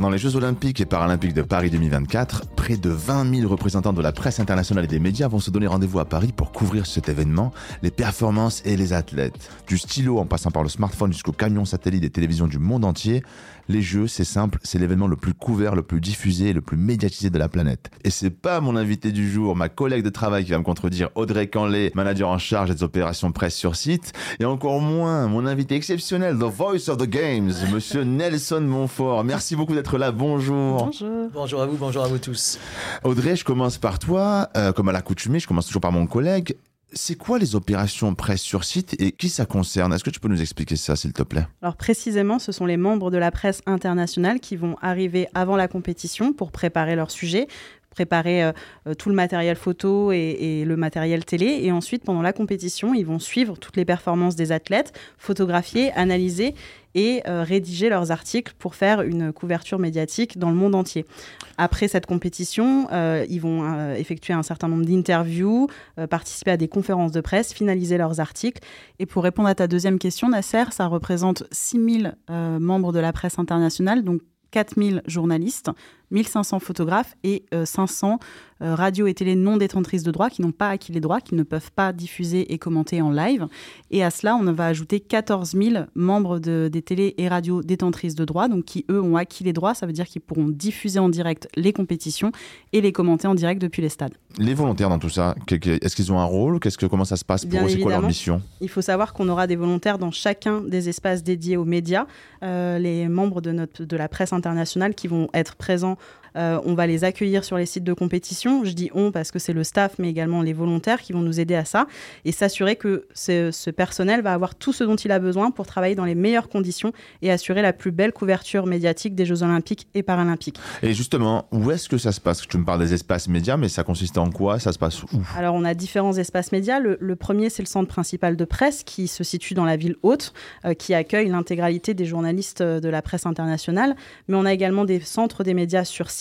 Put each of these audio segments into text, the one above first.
Pendant les Jeux Olympiques et Paralympiques de Paris 2024, près de 20 000 représentants de la presse internationale et des médias vont se donner rendez-vous à Paris pour couvrir cet événement, les performances et les athlètes. Du stylo en passant par le smartphone jusqu'au camion satellite des télévisions du monde entier, les Jeux, c'est simple, c'est l'événement le plus couvert, le plus diffusé et le plus médiatisé de la planète. Et c'est pas mon invité du jour, ma collègue de travail qui va me contredire, Audrey Canlet, manager en charge des opérations presse sur site, et encore moins mon invité exceptionnel, the voice of the games, monsieur Nelson Montfort. Merci beaucoup d'être là, bonjour. Bonjour. Bonjour à vous, bonjour à vous tous. Audrey, je commence par toi, euh, comme à l'accoutumée, je commence toujours par mon collègue. C'est quoi les opérations presse sur site et qui ça concerne? Est-ce que tu peux nous expliquer ça, s'il te plaît? Alors précisément, ce sont les membres de la presse internationale qui vont arriver avant la compétition pour préparer leur sujet, préparer euh, euh, tout le matériel photo et, le matériel télé. Et ensuite, pendant la compétition, ils vont suivre toutes les performances des athlètes, photographier, analyser et euh, rédiger leurs articles pour faire une couverture médiatique dans le monde entier. Après cette compétition, ils vont effectuer un certain nombre d'interviews, participer à des conférences de presse, finaliser leurs articles. Et pour répondre à ta deuxième question, Nasser, ça représente 6000 membres de la presse internationale, donc 4000 journalistes, 1500 photographes et 500 euh, euh, radios et télé non détentrices de droits qui n'ont pas acquis les droits, qui ne peuvent pas diffuser et commenter en live. Et à cela, on va ajouter 14 000 membres de, des télé et radios détentrices de droits, donc qui, eux, ont acquis les droits. Ça veut dire qu'ils pourront diffuser en direct les compétitions et les commenter en direct depuis les stades. Les volontaires dans tout ça, est-ce qu'ils ont un rôle? Qu'est-ce que, Comment ça se passe pour eux? C'est quoi leur mission? Il faut savoir qu'on aura des volontaires dans chacun des espaces dédiés aux médias. Euh, les membres de, notre, de la presse internationale qui vont être présents euh, on va les accueillir sur les sites de compétition. Je dis on parce que c'est le staff, mais également les volontaires qui vont nous aider à ça et s'assurer que ce, personnel va avoir tout ce dont il a besoin pour travailler dans les meilleures conditions et assurer la plus belle couverture médiatique des Jeux Olympiques et Paralympiques. Et justement, où est-ce que ça se passe? Tu me parles des espaces médias, mais ça consiste en quoi? Ça se passe où? Alors, on a différents espaces médias. Le, premier, c'est le centre principal de presse qui se situe dans la ville haute, euh, qui accueille l'intégralité des journalistes euh, de la presse internationale. Mais on a également des centres des médias sur site,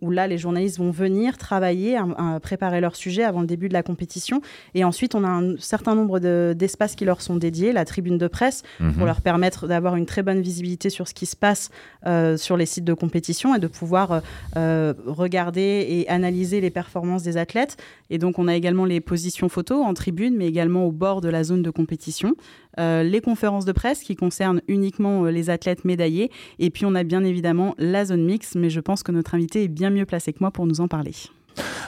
où là, les journalistes vont venir travailler, préparer leur sujet avant le début de la compétition. Et ensuite, on a un certain nombre d'espaces qui leur sont dédiés, la tribune de presse, pour mhm. leur permettre d'avoir une très bonne visibilité sur ce qui se passe euh, sur les sites de compétition et de pouvoir euh, euh, regarder et analyser les performances des athlètes. Et donc, on a également les positions photos en tribune, mais également au bord de la zone de compétition. Les conférences de presse qui concernent uniquement les athlètes médaillés. Et puis, on a bien évidemment la zone mixte, mais je pense que notre invité est bien mieux placé que moi pour nous en parler.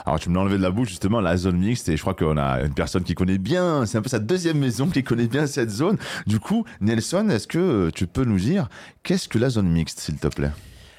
Alors tu me l'as enlevé de la bouche justement la zone mixte et je crois qu'on a une personne qui connaît bien, c'est un peu sa deuxième maison qui connaît bien cette zone. Du coup, Nelson, est-ce que tu peux nous dire qu'est-ce que la zone mixte s'il te plaît?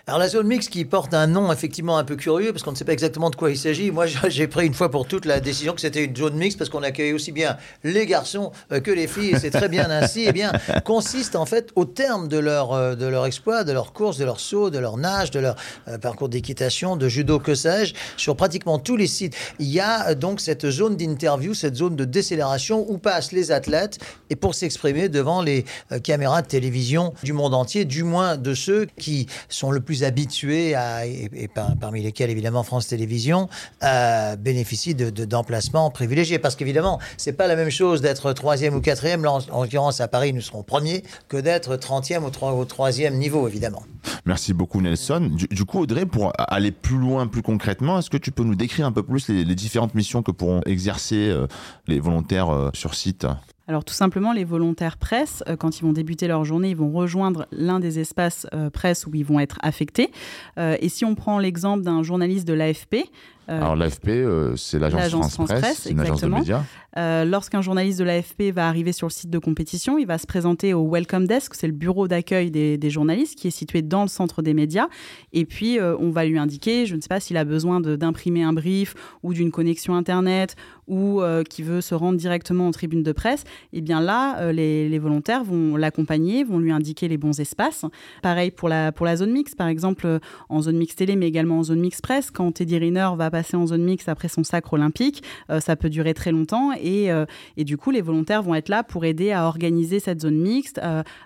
Alors la zone mixte qui porte un nom effectivement un peu curieux parce qu'on ne sait pas exactement de quoi il s'agit. Moi j'ai pris une fois pour toutes la décision que c'était une zone mixte parce qu'on accueille aussi bien les garçons euh, que les filles et c'est très bien ainsi. Et eh bien consiste en fait au terme de leur, euh, de leur exploit, de leur course, de leur saut, de leur nage, de leur euh, parcours d'équitation, de judo, que sais-je, sur pratiquement tous les sites. Il y a donc cette zone d'interview, cette zone de décélération où passent les athlètes et pour s'exprimer devant les caméras de télévision du monde entier, du moins de ceux qui sont le plus habitués, à, et, parmi lesquels évidemment France Télévisions, euh, bénéficient d'emplacements de, privilégiés. Parce qu'évidemment, c'est pas la même chose d'être troisième ou quatrième. En, l'occurrence, à Paris, nous serons premiers, que d'être trentième ou, troisième niveau, évidemment. Merci beaucoup, Nelson. Du, coup, Audrey, pour aller plus loin, plus concrètement, est-ce que tu peux nous décrire un peu plus les, différentes missions que pourront exercer euh, les volontaires euh, sur site? Alors tout simplement, les volontaires presse, euh, quand ils vont débuter leur journée, ils vont rejoindre l'un des espaces euh, presse où ils vont être affectés. Euh, et si on prend l'exemple d'un journaliste de l'AFP, alors l'AFP, c'est l'agence France, Presse, une agence de médias. Lorsqu'un journaliste de l'AFP va arriver sur le site de compétition, il va se présenter au Welcome Desk, c'est le bureau d'accueil des, des, journalistes qui est situé dans le centre des médias. Et puis on va lui indiquer, je ne sais pas s'il a besoin d'imprimer un brief ou d'une connexion Internet ou euh, qui veut se rendre directement en tribune de presse, et eh bien là, euh, les, volontaires vont l'accompagner, vont lui indiquer les bons espaces. Pareil pour la, pour la zone mixte, par exemple, euh, en zone mixte télé, mais également en zone mixte presse, quand Teddy Riner va passer en zone mixte après son sacre olympique. ça peut durer très longtemps et, et, du coup, les volontaires vont être là pour aider à organiser cette zone mixte,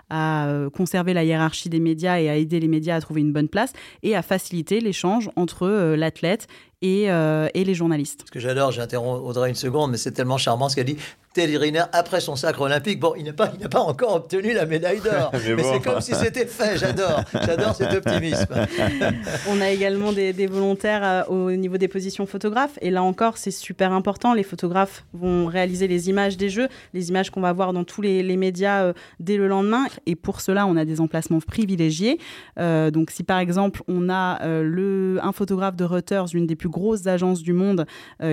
à conserver la hiérarchie des médias et à aider les médias à trouver une bonne place et à faciliter l'échange entre l'athlète et, et, les journalistes. Ce que j'adore, j'interromps Audrey une seconde, mais c'est tellement charmant ce qu'elle dit. Teddy Riner, après son sacre olympique, bon, il n'a pas, il pas encore obtenu la médaille d'or, mais, c'est comme si c'était fait. J'adore, j'adore cet optimisme. On a également des, volontaires euh, au niveau des positions photographes, et là encore, c'est super important. Les photographes vont réaliser les images des jeux, les images qu'on va voir dans tous les, médias euh, dès le lendemain, et pour cela, on a des emplacements privilégiés. Euh, donc, si par exemple, on a le, un photographe de Reuters, une des plus grosses agences du monde,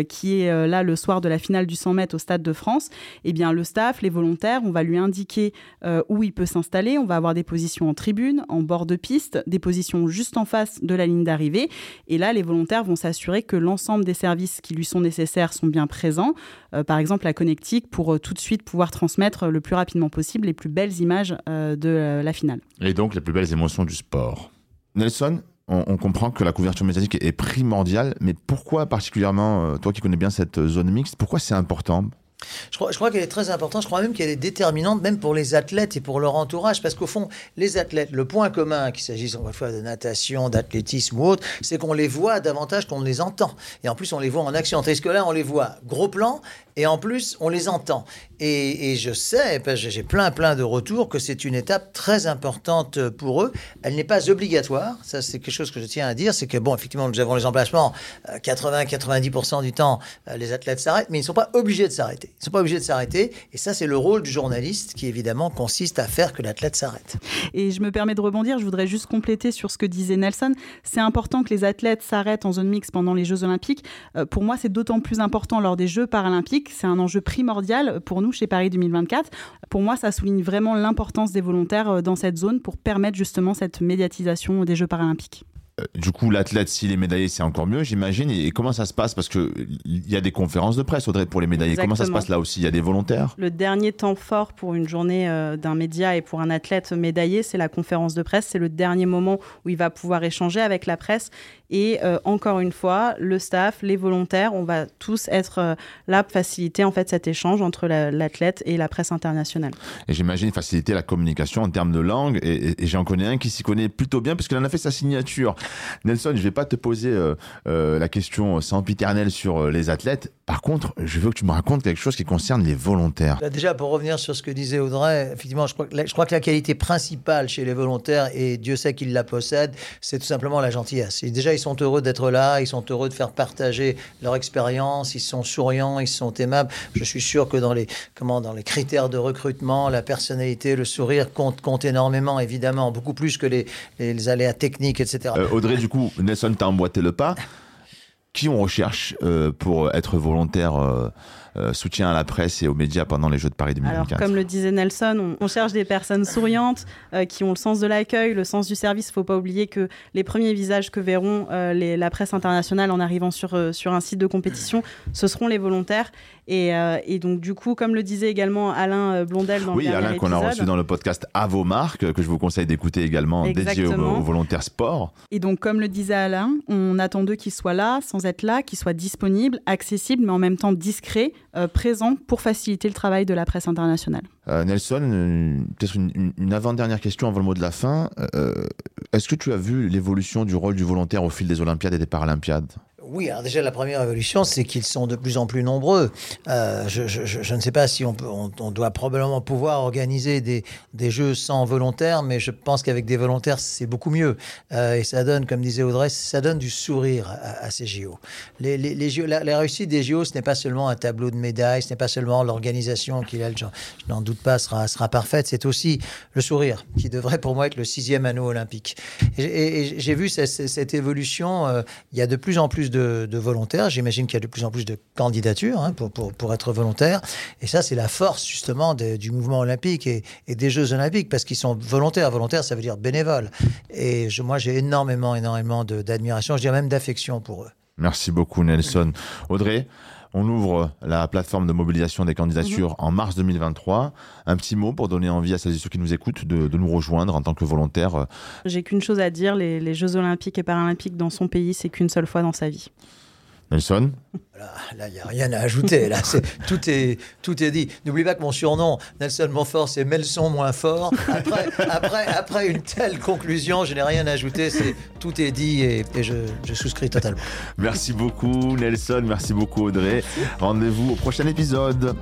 qui est là le soir de la finale du 100 mètres au Stade de France, eh bien, le staff, les volontaires, on va lui indiquer euh, où il peut s'installer. On va avoir des positions en tribune, en bord de piste, des positions juste en face de la ligne d'arrivée. Et là, les volontaires vont s'assurer que l'ensemble des services qui lui sont nécessaires sont bien présents. Euh, par exemple, la connectique pour euh, tout de suite pouvoir transmettre le plus rapidement possible les plus belles images de la finale. Et donc, les plus belles émotions du sport. Nelson, on, comprend que la couverture médiatique est primordiale, mais pourquoi particulièrement, toi qui connais bien cette zone mixte, pourquoi c'est important je crois, qu'elle est très importante. Je crois même qu'elle est déterminante, même pour les athlètes et pour leur entourage. Parce qu'au fond, les athlètes, le point commun, qu'il s'agisse encore une fois de natation, d'athlétisme ou autre, c'est qu'on les voit davantage qu'on les entend. Et en plus, on les voit en action. Tandis que là, on les voit gros plan et en plus, on les entend. Et, je sais, j'ai plein, plein de retours, que c'est une étape très importante pour eux. Elle n'est pas obligatoire. Ça, c'est quelque chose que je tiens à dire. C'est que, bon, effectivement, nous avons les emplacements. 80-90% euh, du temps, euh, les athlètes s'arrêtent, mais ils ne sont pas obligés de s'arrêter. Ils ne sont pas obligés de s'arrêter. Et ça, c'est le rôle du journaliste qui, évidemment, consiste à faire que l'athlète s'arrête. Et je me permets de rebondir. Je voudrais juste compléter sur ce que disait Nelson. C'est important que les athlètes s'arrêtent en zone mixte pendant les Jeux Olympiques. Euh, pour moi, c'est d'autant plus important lors des Jeux Paralympiques. C'est un enjeu primordial pour nous chez Paris 2024. Pour moi, ça souligne vraiment l'importance des volontaires euh, dans cette zone pour permettre justement cette médiatisation des Jeux Paralympiques. Euh, du coup, l'athlète, s'il est médaillé, c'est encore mieux, j'imagine. Et comment ça se passe? Parce qu'il y a des conférences de presse, Audrey, pour les médaillés. Comment ça se passe là aussi? Il y a des volontaires? Le dernier temps fort pour une journée euh, d'un média et pour un athlète médaillé, c'est la conférence de presse. C'est le dernier moment où il va pouvoir échanger avec la presse. Et euh, encore une fois, le staff, les volontaires, on va tous être là pour faciliter en fait cet échange entre l'athlète et la presse internationale. Et j'imagine faciliter la communication en termes de langue. Et, et j'en connais un qui s'y connaît plutôt bien parce qu'il en a fait sa signature. Nelson, je vais pas te poser euh, euh, la question sempiternelle sur euh, les athlètes. Par contre, je veux que tu me racontes quelque chose qui concerne les volontaires. Bah, déjà, pour revenir sur ce que disait Audrey, effectivement, je crois, que la, je crois que la qualité principale chez les volontaires, et Dieu sait qu'ils la possèdent, c'est tout simplement la gentillesse. Et déjà, ils sont heureux d'être là, ils sont heureux de faire partager leur expérience, ils sont souriants, ils sont aimables. Je suis sûr que dans les, comment, dans les critères de recrutement, la personnalité, le sourire compte, compte énormément, évidemment, beaucoup plus que les, les, aléas techniques, etc. Audrey, du coup, Nelson t'a emboîté le pas. Qui on recherche euh, pour être volontaire euh, euh, soutien à la presse et aux médias pendant les Jeux de Paris 2024 Alors, comme le disait Nelson, on, cherche des personnes souriantes qui ont le sens de l'accueil, le sens du service. Il ne faut pas oublier que les premiers visages que verront la presse internationale en arrivant sur, sur un site de compétition, ce seront les volontaires. Et, donc, du coup, comme le disait également Alain Blondel dans oui, le Oui, Alain qu'on a reçu dans le podcast À vos marques, que je vous conseille d'écouter également, dédié aux, volontaires sport. Et donc, comme le disait Alain, on attend d'eux qu'ils soient là, sans être là, qu'ils soient disponibles, accessibles, mais en même temps discrets, euh, présents pour faciliter le travail de la presse internationale. Nelson, peut-être une, une avant-dernière question avant le mot de la fin. Est-ce que tu as vu l'évolution du rôle du volontaire au fil des Olympiades et des Paralympiades? Oui, alors déjà la première évolution, c'est qu'ils sont de plus en plus nombreux. Euh, je, ne sais pas si on, peut, on, doit probablement pouvoir organiser des, jeux sans volontaires, mais je pense qu'avec des volontaires, c'est beaucoup mieux. Euh, et ça donne, comme disait Audrey, ça donne du sourire à, ces JO. Les, les, JO la, réussite des JO, ce n'est pas seulement un tableau de médailles, ce n'est pas seulement l'organisation qui, je, je n'en doute pas, sera, parfaite, c'est aussi le sourire, qui devrait pour moi être le sixième anneau olympique. Et, j'ai vu cette, cette évolution, euh, il y a de plus en plus de, volontaires. J'imagine qu'il y a de plus en plus de candidatures hein, pour, pour, être volontaire. Et ça, c'est la force justement du mouvement olympique et, des Jeux olympiques, parce qu'ils sont volontaires. Volontaire, ça veut dire bénévole. Et je, moi, j'ai énormément, énormément d'admiration, je dirais même d'affection pour eux. Merci beaucoup, Nelson. Audrey? On ouvre la plateforme de mobilisation des candidatures mhm. en mars 2023. Un petit mot pour donner envie à celles et ceux qui nous écoutent de, nous rejoindre en tant que volontaire. J'ai qu'une chose à dire, les, les Jeux olympiques et paralympiques dans son pays, c'est qu'une seule fois dans sa vie. Nelson Là, il n'y a rien à ajouter. Là, c'est, tout, est, tout est dit. N'oublie pas que mon surnom, Nelson Montfort, c'est Melson moins fort. Après, après, après une telle conclusion, je n'ai rien à ajouter. C'est, tout est dit et, et je, je souscris totalement. Merci beaucoup Nelson, merci beaucoup Audrey. Rendez-vous au prochain épisode.